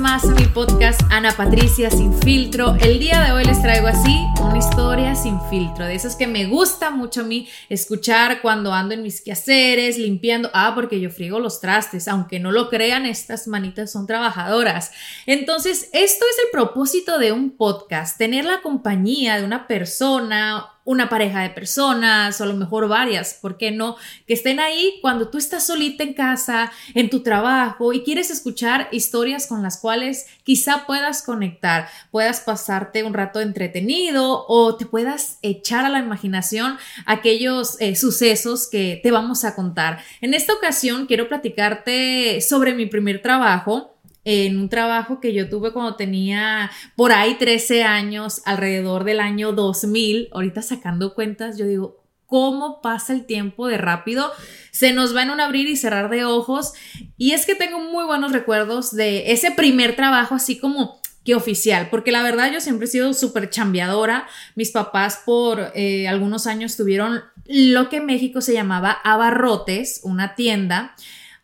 más a mi podcast Ana Patricia Sin Filtro. El día de hoy les traigo así una historia sin filtro, de esos que me gusta mucho a mí escuchar cuando ando en mis quehaceres, limpiando. Ah, porque yo friego los trastes, aunque no lo crean, estas manitas son trabajadoras. Entonces, esto es el propósito de un podcast, tener la compañía de una persona una pareja de personas o a lo mejor varias, ¿por qué no? Que estén ahí cuando tú estás solita en casa, en tu trabajo y quieres escuchar historias con las cuales quizá puedas conectar, puedas pasarte un rato entretenido o te puedas echar a la imaginación aquellos eh, sucesos que te vamos a contar. En esta ocasión quiero platicarte sobre mi primer trabajo en un trabajo que yo tuve cuando tenía por ahí 13 años, alrededor del año 2000. Ahorita sacando cuentas, yo digo, ¿cómo pasa el tiempo de rápido? Se nos va en un abrir y cerrar de ojos. Y es que tengo muy buenos recuerdos de ese primer trabajo, así como que oficial, porque la verdad yo siempre he sido súper chambeadora. Mis papás por eh, algunos años tuvieron lo que en México se llamaba abarrotes, una tienda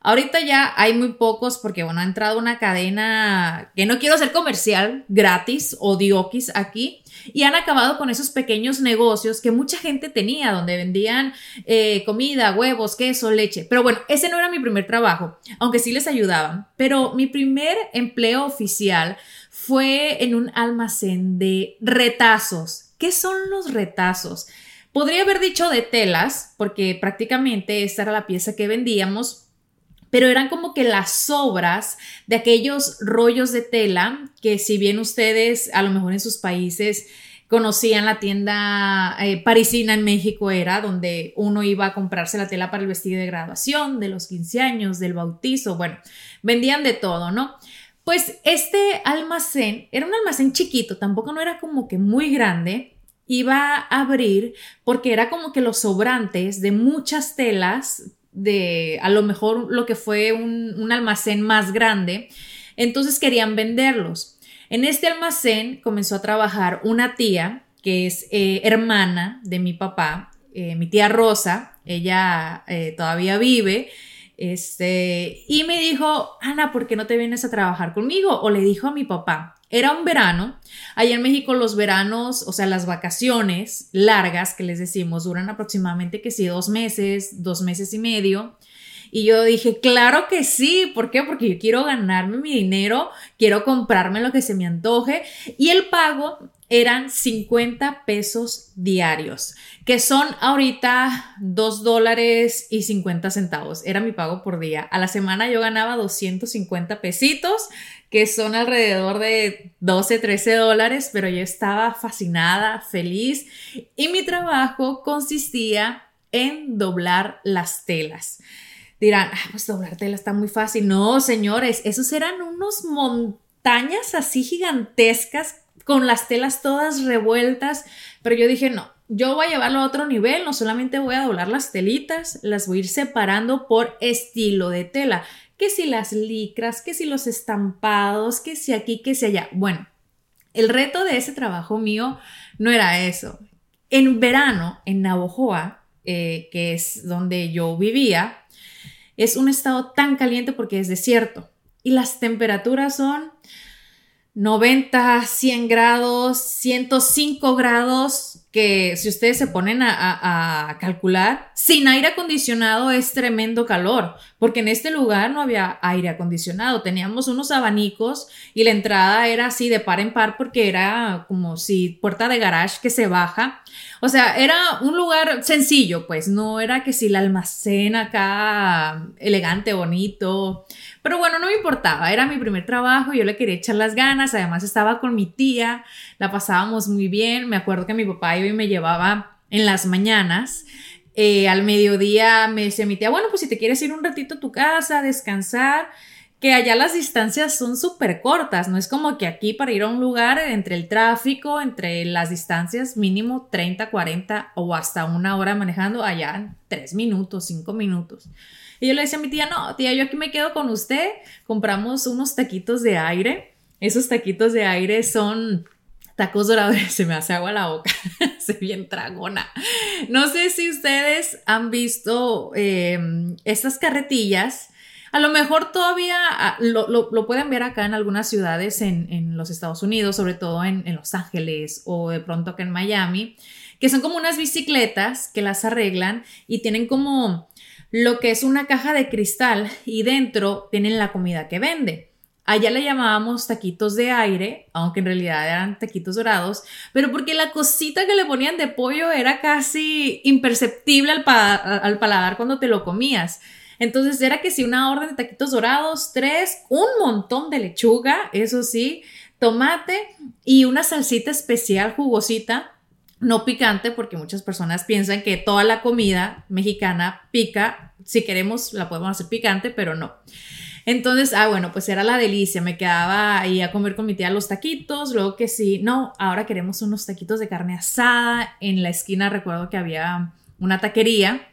Ahorita ya hay muy pocos porque, bueno, ha entrado una cadena que no quiero ser comercial, gratis o diokis aquí, y han acabado con esos pequeños negocios que mucha gente tenía, donde vendían eh, comida, huevos, queso, leche. Pero bueno, ese no era mi primer trabajo, aunque sí les ayudaban. Pero mi primer empleo oficial fue en un almacén de retazos. ¿Qué son los retazos? Podría haber dicho de telas, porque prácticamente esta era la pieza que vendíamos, pero eran como que las sobras de aquellos rollos de tela que si bien ustedes a lo mejor en sus países conocían la tienda eh, parisina en México era donde uno iba a comprarse la tela para el vestido de graduación, de los 15 años, del bautizo, bueno, vendían de todo, ¿no? Pues este almacén era un almacén chiquito, tampoco no era como que muy grande, iba a abrir porque era como que los sobrantes de muchas telas de a lo mejor lo que fue un, almacén más grande, entonces querían venderlos. En este almacén comenzó a trabajar una tía que es eh, hermana de mi papá, eh, mi tía Rosa, ella eh, todavía vive, este, y me dijo, Ana, ¿por qué no te vienes a trabajar conmigo? O le dijo a mi papá, era un verano. Allá en México los veranos, o sea, las vacaciones largas que les decimos, duran aproximadamente que sí, dos meses, dos meses y medio. Y yo dije, claro que sí, ¿por qué? Porque yo quiero ganarme mi dinero, quiero comprarme lo que se me antoje y el pago eran 50 pesos diarios, que son ahorita 2 dólares y 50 centavos. Era mi pago por día. A la semana yo ganaba 250 pesitos, que son alrededor de 12, 13 dólares, pero yo estaba fascinada, feliz y mi trabajo consistía en doblar las telas. Dirán, ah, pues doblar telas está muy fácil. No, señores, esos eran unos montañas así gigantescas con las telas todas revueltas, pero yo dije, no, yo voy a llevarlo a otro nivel, no solamente voy a doblar las telitas, las voy a ir separando por estilo de tela, que si las licras, que si los estampados, que si aquí, que si allá. Bueno, el reto de ese trabajo mío no era eso. En verano, en Navojoa, eh, que es donde yo vivía, es un estado tan caliente porque es desierto y las temperaturas son 90, 100 grados, 105 grados, que si ustedes se ponen a, calcular, sin aire acondicionado es tremendo calor, porque en este lugar no había aire acondicionado, teníamos unos abanicos y la entrada era así de par en par porque era como si puerta de garage que se baja. O sea, era un lugar sencillo, pues no era que si la almacén acá elegante, bonito, pero bueno, no me importaba, era mi primer trabajo, yo le quería echar las ganas, además estaba con mi tía, la pasábamos muy bien, me acuerdo que mi papá iba y me llevaba en las mañanas. Eh, al mediodía me decía mi tía, bueno, pues si te quieres ir un ratito a tu casa, descansar, que allá las distancias son súper cortas, no es como que aquí para ir a un lugar entre el tráfico, entre las distancias mínimo 30, 40 o hasta una hora manejando, allá 3 minutos, 5 minutos. Y yo le decía a mi tía, no, tía, yo aquí me quedo con usted. Compramos unos taquitos de aire. Esos taquitos de aire son tacos dorados. Se me hace agua la boca. Se bien tragona. No sé si ustedes han visto eh, estas carretillas. A lo mejor todavía ah, lo, pueden ver acá en algunas ciudades en, los Estados Unidos, sobre todo en, en, Los Ángeles o de pronto acá en Miami, que son como unas bicicletas que las arreglan y tienen como lo que es una caja de cristal y dentro tienen la comida que vende. Allá le llamábamos taquitos de aire, aunque en realidad eran taquitos dorados, pero porque la cosita que le ponían de pollo era casi imperceptible al, paladar cuando te lo comías. Entonces era que si una orden de taquitos dorados, tres, un montón de lechuga, eso sí, tomate y una salsita especial jugosita no picante, porque muchas personas piensan que toda la comida mexicana pica. Si queremos, la podemos hacer picante, pero no. Entonces, ah, bueno, pues era la delicia. Me quedaba ahí a comer con mi tía los taquitos. Luego que sí, no, ahora queremos unos taquitos de carne asada. En la esquina recuerdo que había una taquería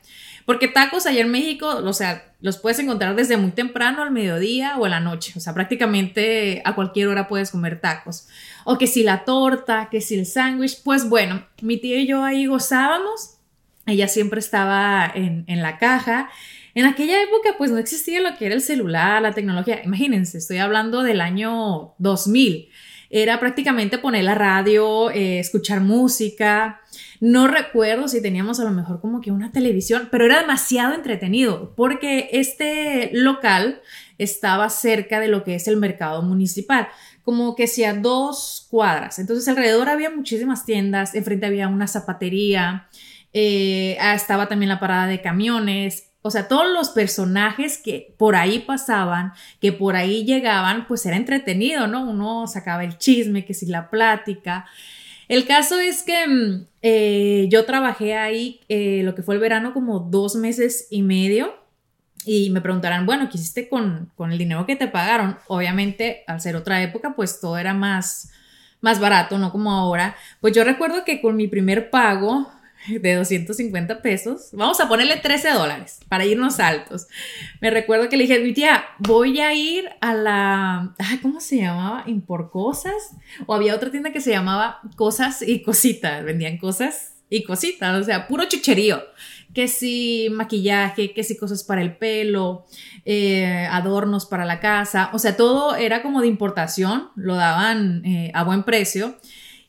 porque tacos allá en México, o sea, los puedes encontrar desde muy temprano al mediodía o a la noche. O sea, prácticamente a cualquier hora puedes comer tacos. O que si la torta, que si el sándwich. Pues bueno, mi tía y yo ahí gozábamos. Ella siempre estaba en, en la caja. En aquella época, pues no existía lo que era el celular, la tecnología. Imagínense, estoy hablando del año 2000. Era prácticamente poner la radio, eh, escuchar música. No recuerdo si teníamos a lo mejor como que una televisión, pero era demasiado entretenido porque este local estaba cerca de lo que es el mercado municipal, como que sea dos cuadras. Entonces alrededor había muchísimas tiendas, enfrente había una zapatería, eh, estaba también la parada de camiones. O sea, todos los personajes que por ahí pasaban, que por ahí llegaban, pues era entretenido, ¿no? Uno sacaba el chisme, que si la plática. El caso es que mm, eh, yo trabajé ahí eh, lo que fue el verano como dos meses y medio y me preguntarán, bueno, ¿qué hiciste con, con, el dinero que te pagaron? Obviamente, al ser otra época, pues todo era más, más barato, no como ahora. Pues yo recuerdo que con mi primer pago, de 250 pesos. Vamos a ponerle 13 dólares para irnos altos. Me recuerdo que le dije, mi tía, voy a ir a la, ¿cómo se llamaba? Impor Cosas. O había otra tienda que se llamaba Cosas y Cositas. Vendían cosas y cositas, o sea, puro chucherío. Que si maquillaje, que si cosas para el pelo, eh, adornos para la casa. O sea, todo era como de importación, lo daban eh, a buen precio.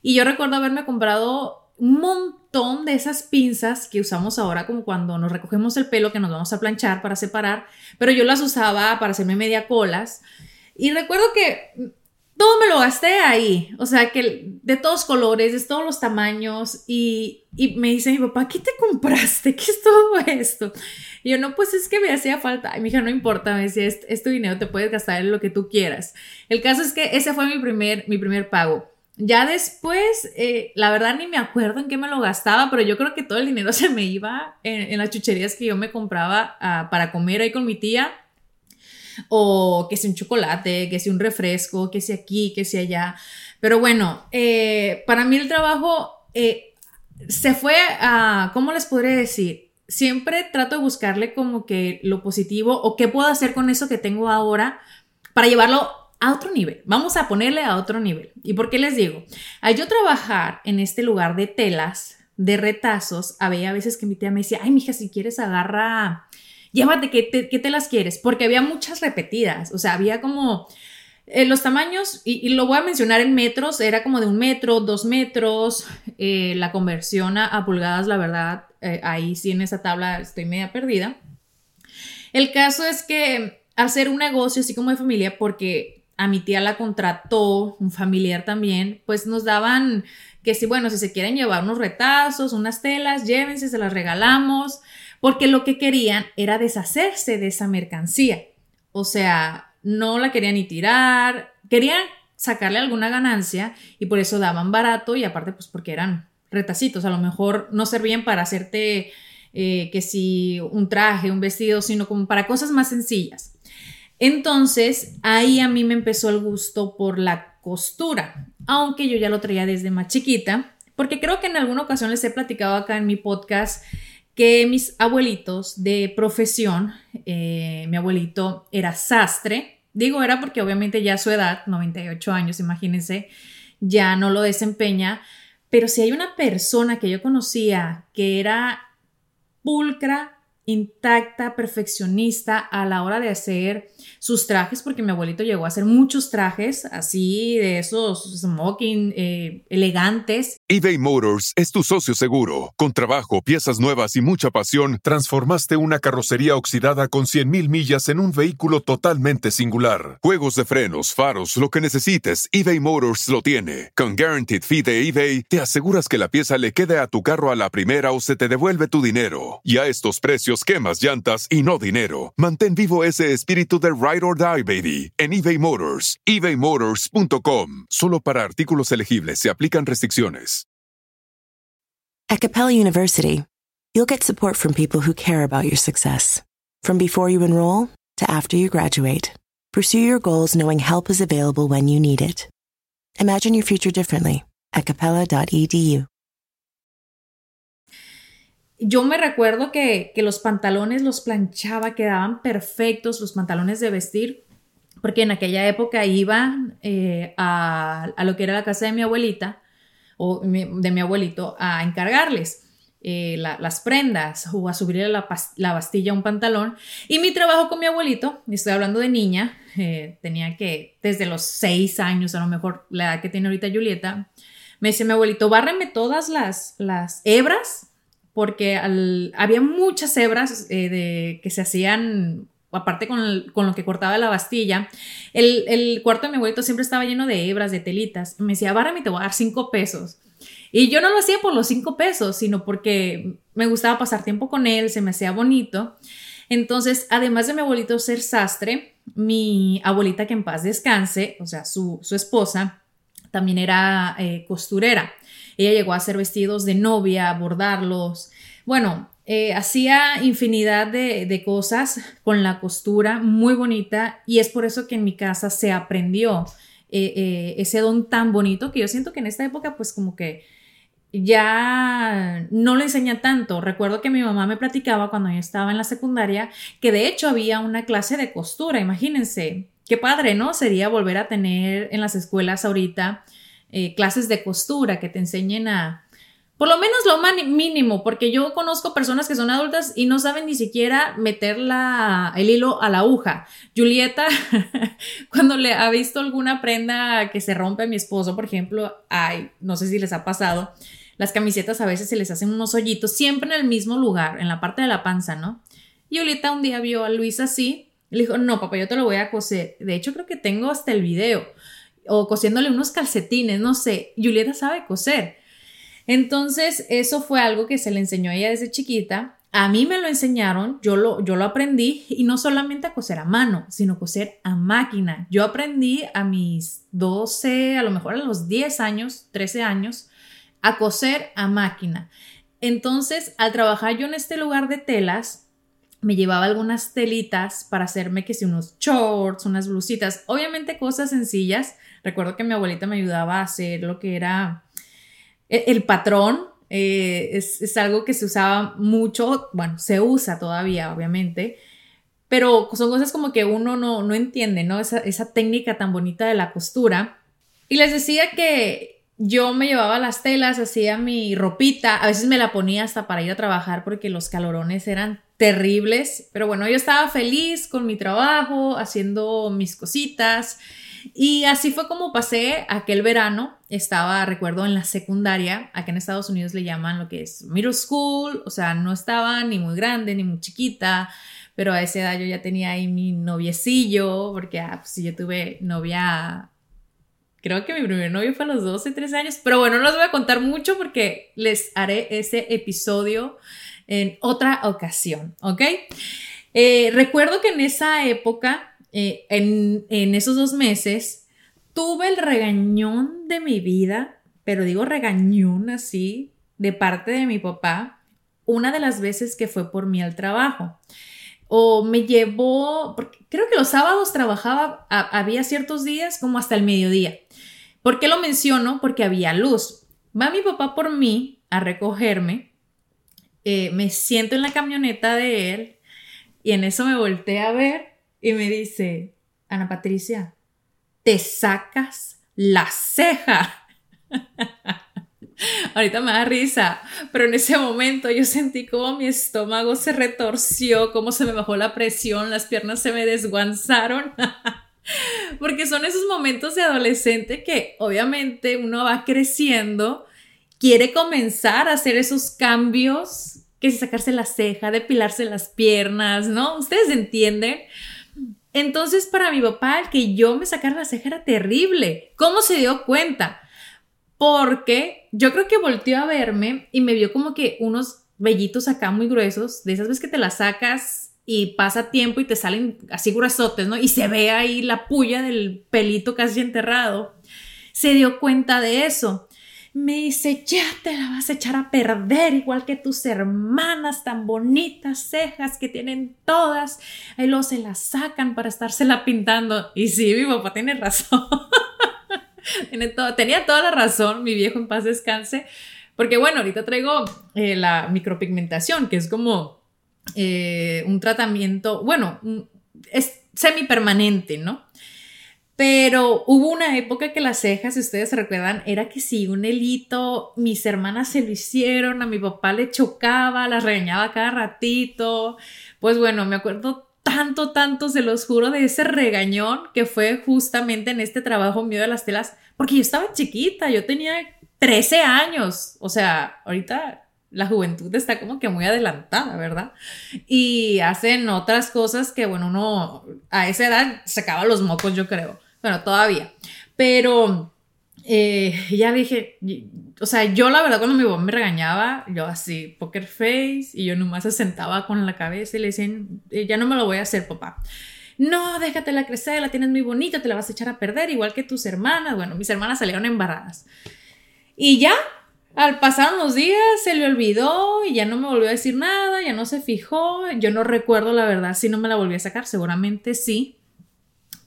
Y yo recuerdo haberme comprado un montón de esas pinzas que usamos ahora como cuando nos recogemos el pelo que nos vamos a planchar para separar, pero yo las usaba para hacerme media colas. Y recuerdo que todo me lo gasté ahí, o sea, que de todos colores, de todos los tamaños, y, y, me dice mi papá, ¿qué te compraste? ¿Qué es todo esto? Y yo, no, pues es que me hacía falta. Y mi hija, no importa, me decía, es, tu dinero, te puedes gastar en lo que tú quieras. El caso es que ese fue mi primer, mi primer pago. Ya después, eh, la verdad ni me acuerdo en qué me lo gastaba, pero yo creo que todo el dinero se me iba en, las chucherías que yo me compraba ah, para comer ahí con mi tía. O que sea un chocolate, que sea un refresco, que sea aquí, que sea allá. Pero bueno, eh, para mí el trabajo eh, se fue a, ¿cómo les podría decir? Siempre trato de buscarle como que lo positivo o qué puedo hacer con eso que tengo ahora para llevarlo a otro nivel. Vamos a ponerle a otro nivel. ¿Y por qué les digo? Al yo trabajar en este lugar de telas, de retazos, había veces que mi tía me decía, ay, mija, si quieres agarra, llévate, ¿qué, te, telas quieres? Porque había muchas repetidas, o sea, había como Eh, los tamaños, y, lo voy a mencionar en metros, era como de un metro, dos metros, eh, la conversión a, pulgadas, la verdad, eh, ahí sí en esa tabla estoy media perdida. El caso es que hacer un negocio así como de familia, porque a mi tía la contrató, un familiar también, pues nos daban que si, bueno, si se quieren llevar unos retazos, unas telas, llévense, se las regalamos, porque lo que querían era deshacerse de esa mercancía. O sea, no la querían ni tirar, querían sacarle alguna ganancia y por eso daban barato y aparte pues porque eran retacitos, a lo mejor no servían para hacerte eh, que si un traje, un vestido, sino como para cosas más sencillas. Entonces ahí a mí me empezó el gusto por la costura, aunque yo ya lo traía desde más chiquita, porque creo que en alguna ocasión les he platicado acá en mi podcast que mis abuelitos de profesión, eh, mi abuelito era sastre, digo era porque obviamente ya su edad, 98 años, imagínense, ya no lo desempeña, pero si hay una persona que yo conocía que era pulcra, intacta, perfeccionista a la hora de hacer sus trajes, porque mi abuelito llegó a hacer muchos trajes así de esos smoking eh, elegantes. eBay Motors es tu socio seguro. Con trabajo, piezas nuevas y mucha pasión, transformaste una carrocería oxidada con 100.000 millas en un vehículo totalmente singular. Juegos de frenos, faros, lo que necesites, eBay Motors lo tiene. Con Guaranteed Fee de eBay, te aseguras que la pieza le quede a tu carro a la primera o se te devuelve tu dinero. Y a estos precios, quemas llantas y no dinero. Mantén vivo ese espíritu de ride or die, baby, en eBay Motors. ebaymotors.com. Solo para artículos elegibles se aplican restricciones. At Capella University, you'll get support from people who care about your success. From before you enroll to after you graduate, pursue your goals knowing help is available when you need it. Imagine your future differently at capella.edu. yo me recuerdo que, los pantalones los planchaba, quedaban perfectos, los pantalones de vestir, porque en aquella época iba eh, a, lo que era la casa de mi abuelita o de mi abuelito a encargarles. Eh, las prendas o a subirle la, la, bastilla a un pantalón. Y mi trabajo con mi abuelito, estoy hablando de niña, eh, tenía que desde los seis años, a lo mejor la edad que tiene ahorita Julieta, me dice mi abuelito, bárreme todas las, las hebras porque había muchas hebras eh, que se hacían, aparte con, lo que cortaba la bastilla, el, cuarto de mi abuelito siempre estaba lleno de hebras, de telitas. me decía, bárame, te voy a dar cinco pesos. Y yo no lo hacía por los cinco pesos, sino porque me gustaba pasar tiempo con él, se me hacía bonito. Entonces, además de mi abuelito ser sastre, mi abuelita que en paz descanse, o sea, su, esposa, también era eh, costurera. Ella llegó a hacer vestidos de novia, bordarlos. Bueno, eh, hacía infinidad de, cosas con la costura, muy bonita, y es por eso que en mi casa se aprendió eh, eh, ese don tan bonito que yo siento que en esta época, pues como que ya no le enseña tanto. Recuerdo que mi mamá me platicaba cuando yo estaba en la secundaria que de hecho había una clase de costura, imagínense. Qué padre, ¿no? Sería volver a tener en las escuelas ahorita eh, clases de costura que te enseñen a, por lo menos lo mínimo, porque yo conozco personas que son adultas y no saben ni siquiera meter el hilo a la aguja. Julieta, cuando le ha visto alguna prenda que se rompe a mi esposo, por ejemplo, ay, no sé si les ha pasado, las camisetas a veces se les hacen unos hoyitos, siempre en el mismo lugar, en la parte de la panza, ¿no? Y Julieta un día vio a Luis así, le dijo, no, papá, yo te lo voy a coser. De hecho, creo que tengo hasta el video o cosiéndole unos calcetines, no sé, Julieta sabe coser. Entonces, eso fue algo que se le enseñó a ella desde chiquita. A mí me lo enseñaron, yo lo, yo lo aprendí y no solamente a coser a mano, sino coser a máquina. Yo aprendí a mis 12, a lo mejor a los 10 años, 13 años, a coser a máquina. Entonces, al trabajar yo en este lugar de telas, me llevaba algunas telitas para hacerme que si unos shorts, unas blusitas, obviamente cosas sencillas, Recuerdo que mi abuelita me ayudaba a hacer lo que era e, el, patrón. Eh, es, algo que se usaba mucho, bueno, se usa todavía, obviamente, pero son cosas como que uno no, no entiende, ¿no? Esa, esa técnica tan bonita de la costura. Y les decía que yo me llevaba las telas, hacía mi ropita, a veces me la ponía hasta para ir a trabajar porque los calorones eran terribles, pero bueno, yo estaba feliz con mi trabajo, haciendo mis cositas Y así fue como pasé aquel verano. Estaba, recuerdo, en la secundaria. Aquí en Estados Unidos le llaman lo que es middle school. O sea, no estaba ni muy grande ni muy chiquita. Pero a esa edad yo ya tenía ahí mi noviecillo. Porque ah, pues, yo tuve novia. Creo que mi primer novio fue a los 12, 13 años. Pero bueno, no les voy a contar mucho porque les haré ese episodio en otra ocasión. ¿Ok? Eh, recuerdo que en esa época eh, en, esos dos meses tuve el regañón de mi vida, pero digo regañón así, de parte de mi papá, una de las veces que fue por mí al trabajo. O me llevó, porque creo que los sábados trabajaba, había ciertos días como hasta el mediodía. ¿Por qué lo menciono? Porque había luz. Va mi papá por mí a recogerme, eh, me siento en la camioneta de él y en eso me volteé a ver y me dice, Ana Patricia, te sacas la ceja. Ahorita me da risa, pero en ese momento yo sentí como mi estómago se retorció, como se me bajó la presión, las piernas se me desguanzaron. Porque son esos momentos de adolescente que obviamente uno va creciendo, quiere comenzar a hacer esos cambios, que es sacarse la ceja, depilarse las piernas, ¿no? Ustedes entienden. Entonces, para mi papá, el que yo me sacara la ceja era terrible. ¿Cómo se dio cuenta? Porque yo creo que volteó a verme y me vio como que unos vellitos acá muy gruesos, de esas veces que te las sacas y pasa tiempo y te salen así gruesotes, ¿no? Y se ve ahí la puya del pelito casi enterrado. Se dio cuenta de eso me dice, ya te la vas a echar a perder, igual que tus hermanas tan bonitas, cejas que tienen todas. Ahí luego se las sacan para estársela pintando. Y sí, mi papá tiene razón. tenía toda la razón, mi viejo en paz descanse. Porque bueno, ahorita traigo eh, la micropigmentación, que es como eh, un tratamiento, bueno, es semipermanente, ¿no? Pero hubo una época que las cejas, si ustedes se recuerdan, era que sí, un helito, mis hermanas se lo hicieron, a mi papá le chocaba, las regañaba cada ratito. Pues bueno, me acuerdo tanto, tanto, se los juro, de ese regañón que fue justamente en este trabajo mío de las telas, porque yo estaba chiquita, yo tenía 13 años, o sea, ahorita la juventud está como que muy adelantada, ¿verdad? Y hacen otras cosas que, bueno, uno a esa edad sacaba los mocos, yo creo. Bueno, todavía. Pero eh, ya dije, o sea, yo la verdad cuando mi mamá me regañaba, yo así, poker face, y yo nomás se sentaba con la cabeza y le decían, eh, ya no me lo voy a hacer, papá. No, déjatela crecer, la tienes muy bonita, te la vas a echar a perder, igual que tus hermanas. Bueno, mis hermanas salieron embarradas. Y ya, al pasar unos días se le olvidó y ya no me volvió a decir nada, ya no se fijó. Yo no recuerdo la verdad si no me la volví a sacar, seguramente sí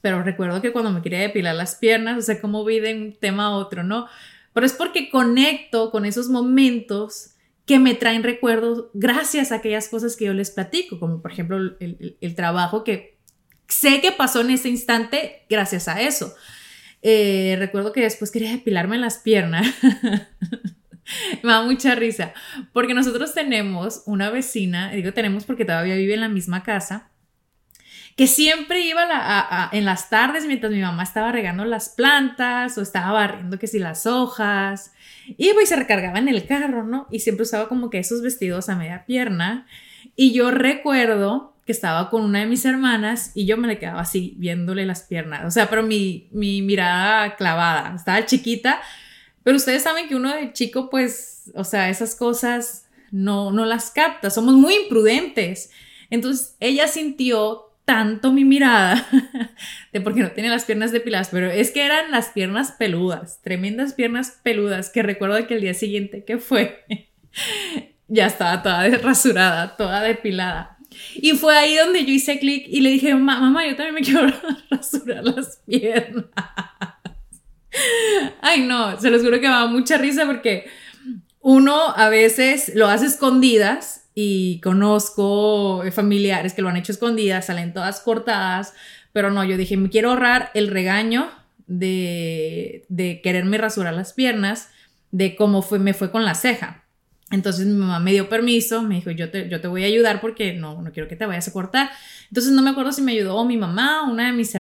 pero recuerdo que cuando me quería depilar las piernas, o sea, como vi de un tema a otro, ¿no? Pero es porque conecto con esos momentos que me traen recuerdos gracias a aquellas cosas que yo les platico, como por ejemplo el, trabajo que sé que pasó en ese instante gracias a eso. Eh, recuerdo que después quería depilarme las piernas. me da mucha risa, porque nosotros tenemos una vecina, digo tenemos porque todavía vive en la misma casa, que siempre iba en las tardes mientras mi mamá estaba regando las plantas o estaba barriendo que si las hojas, iba y se recargaba en el carro, ¿no? Y siempre usaba como que esos vestidos a media pierna. Y yo recuerdo que estaba con una de mis hermanas y yo me le quedaba así viéndole las piernas, o sea, pero mi, mi mirada clavada, estaba chiquita, pero ustedes saben que uno de chico, pues, o sea, esas cosas no, no las capta, somos muy imprudentes. Entonces ella sintió tanto mi mirada de porque no tenía las piernas depiladas, pero es que eran las piernas peludas, tremendas piernas peludas, que recuerdo que el día siguiente que fue, ya estaba toda rasurada, toda depilada. Y fue ahí donde yo hice clic y le dije, mamá, yo también me quiero rasurar las piernas. Ay, no, se los juro que me da mucha risa porque uno a veces lo hace escondidas y conozco familiares que lo han hecho escondidas, salen todas cortadas, pero no, yo dije, me quiero ahorrar el regaño de, de quererme rasurar las piernas, de cómo fue, me fue con la ceja. Entonces mi mamá me dio permiso, me dijo, yo te, yo te voy a ayudar porque no, no quiero que te vayas a cortar. Entonces no me acuerdo si me ayudó mi mamá, una de mis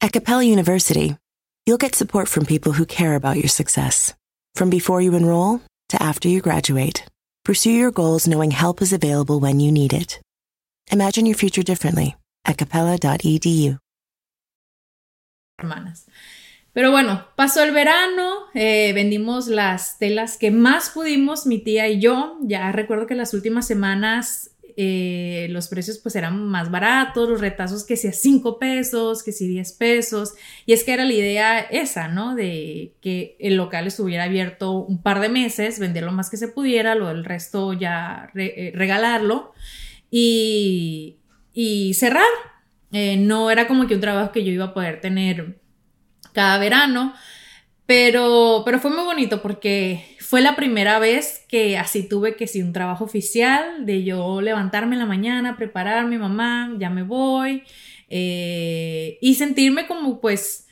At Capella University, you'll get support from people who care about your success. From before you enroll to after you graduate, pursue your goals knowing help is available when you need it. Imagine your future differently at capella.edu. Hermanas. Pero bueno, pasó el verano, eh, vendimos las telas que más pudimos, mi tía y yo. Ya recuerdo que las últimas semanas eh, los precios pues eran más baratos, los retazos que si 5 pesos, que si 10 pesos, y es que era la idea esa, ¿no? De que el local estuviera abierto un par de meses, vender lo más que se pudiera, lo del resto ya eh, regalarlo y, y cerrar. Eh, no era como que un trabajo que yo iba a poder tener cada verano, pero, pero fue muy bonito porque fue la primera vez que así tuve que sí un trabajo oficial, de yo levantarme en la mañana, prepararme, mamá, ya me voy, eh, y sentirme como pues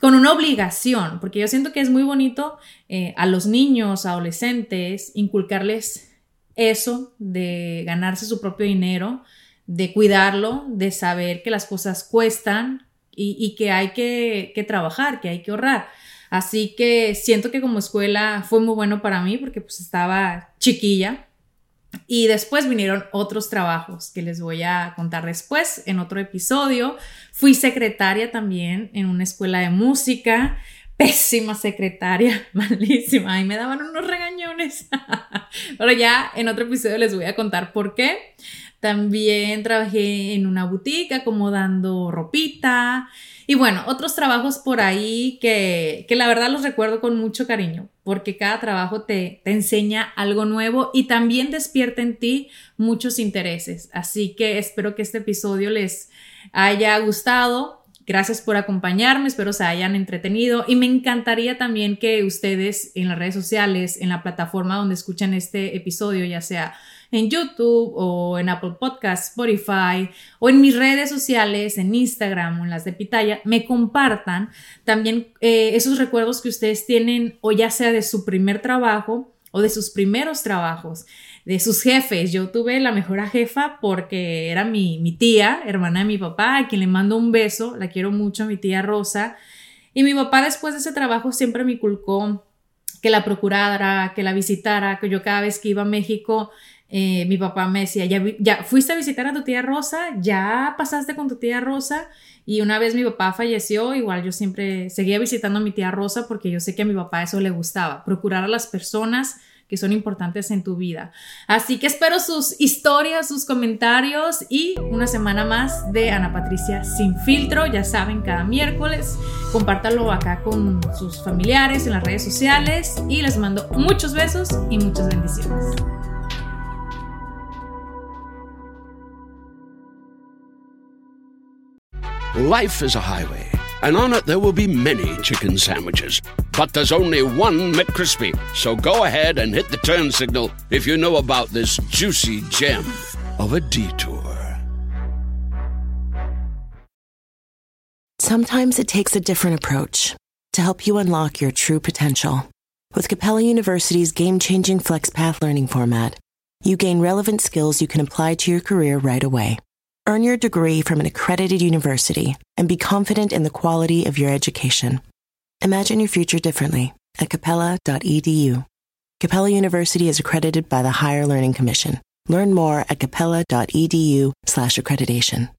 con una obligación, porque yo siento que es muy bonito eh, a los niños, adolescentes, inculcarles eso de ganarse su propio dinero, de cuidarlo, de saber que las cosas cuestan y, que hay que, que trabajar, que hay que ahorrar. Así que siento que como escuela fue muy bueno para mí porque pues estaba chiquilla. Y después vinieron otros trabajos que les voy a contar después en otro episodio. Fui secretaria también en una escuela de música. Pésima secretaria, malísima. Y me daban unos regañones. Pero ya en otro episodio les voy a contar por qué. También trabajé en una boutique acomodando ropita. Y bueno, otros trabajos por ahí que, que la verdad los recuerdo con mucho cariño, porque cada trabajo te, te enseña algo nuevo y también despierta en ti muchos intereses. Así que espero que este episodio les haya gustado. Gracias por acompañarme, espero se hayan entretenido y me encantaría también que ustedes en las redes sociales, en la plataforma donde escuchan este episodio, ya sea en YouTube o en Apple Podcasts, Spotify o en mis redes sociales, en Instagram o en las de Pitaya, me compartan también eh, esos recuerdos que ustedes tienen o ya sea de su primer trabajo o de sus primeros trabajos, de sus jefes. Yo tuve la mejor jefa porque era mi, mi tía, hermana de mi papá, a quien le mando un beso, la quiero mucho, mi tía Rosa. Y mi papá después de ese trabajo siempre me inculcó que la procurara, que la visitara, que yo cada vez que iba a México eh, mi papá me decía, ¿Ya, ya fuiste a visitar a tu tía Rosa, ya pasaste con tu tía Rosa. Y una vez mi papá falleció, igual yo siempre seguía visitando a mi tía Rosa porque yo sé que a mi papá eso le gustaba, procurar a las personas que son importantes en tu vida. Así que espero sus historias, sus comentarios y una semana más de Ana Patricia sin filtro. Ya saben, cada miércoles compártalo acá con sus familiares en las redes sociales y les mando muchos besos y muchas bendiciones. Life is a highway, and on it there will be many chicken sandwiches. But there's only one McCrispy. So go ahead and hit the turn signal if you know about this juicy gem of a detour. Sometimes it takes a different approach to help you unlock your true potential. With Capella University's game changing FlexPath learning format, you gain relevant skills you can apply to your career right away. Earn your degree from an accredited university and be confident in the quality of your education. Imagine your future differently at capella.edu. Capella University is accredited by the Higher Learning Commission. Learn more at capella.edu/accreditation.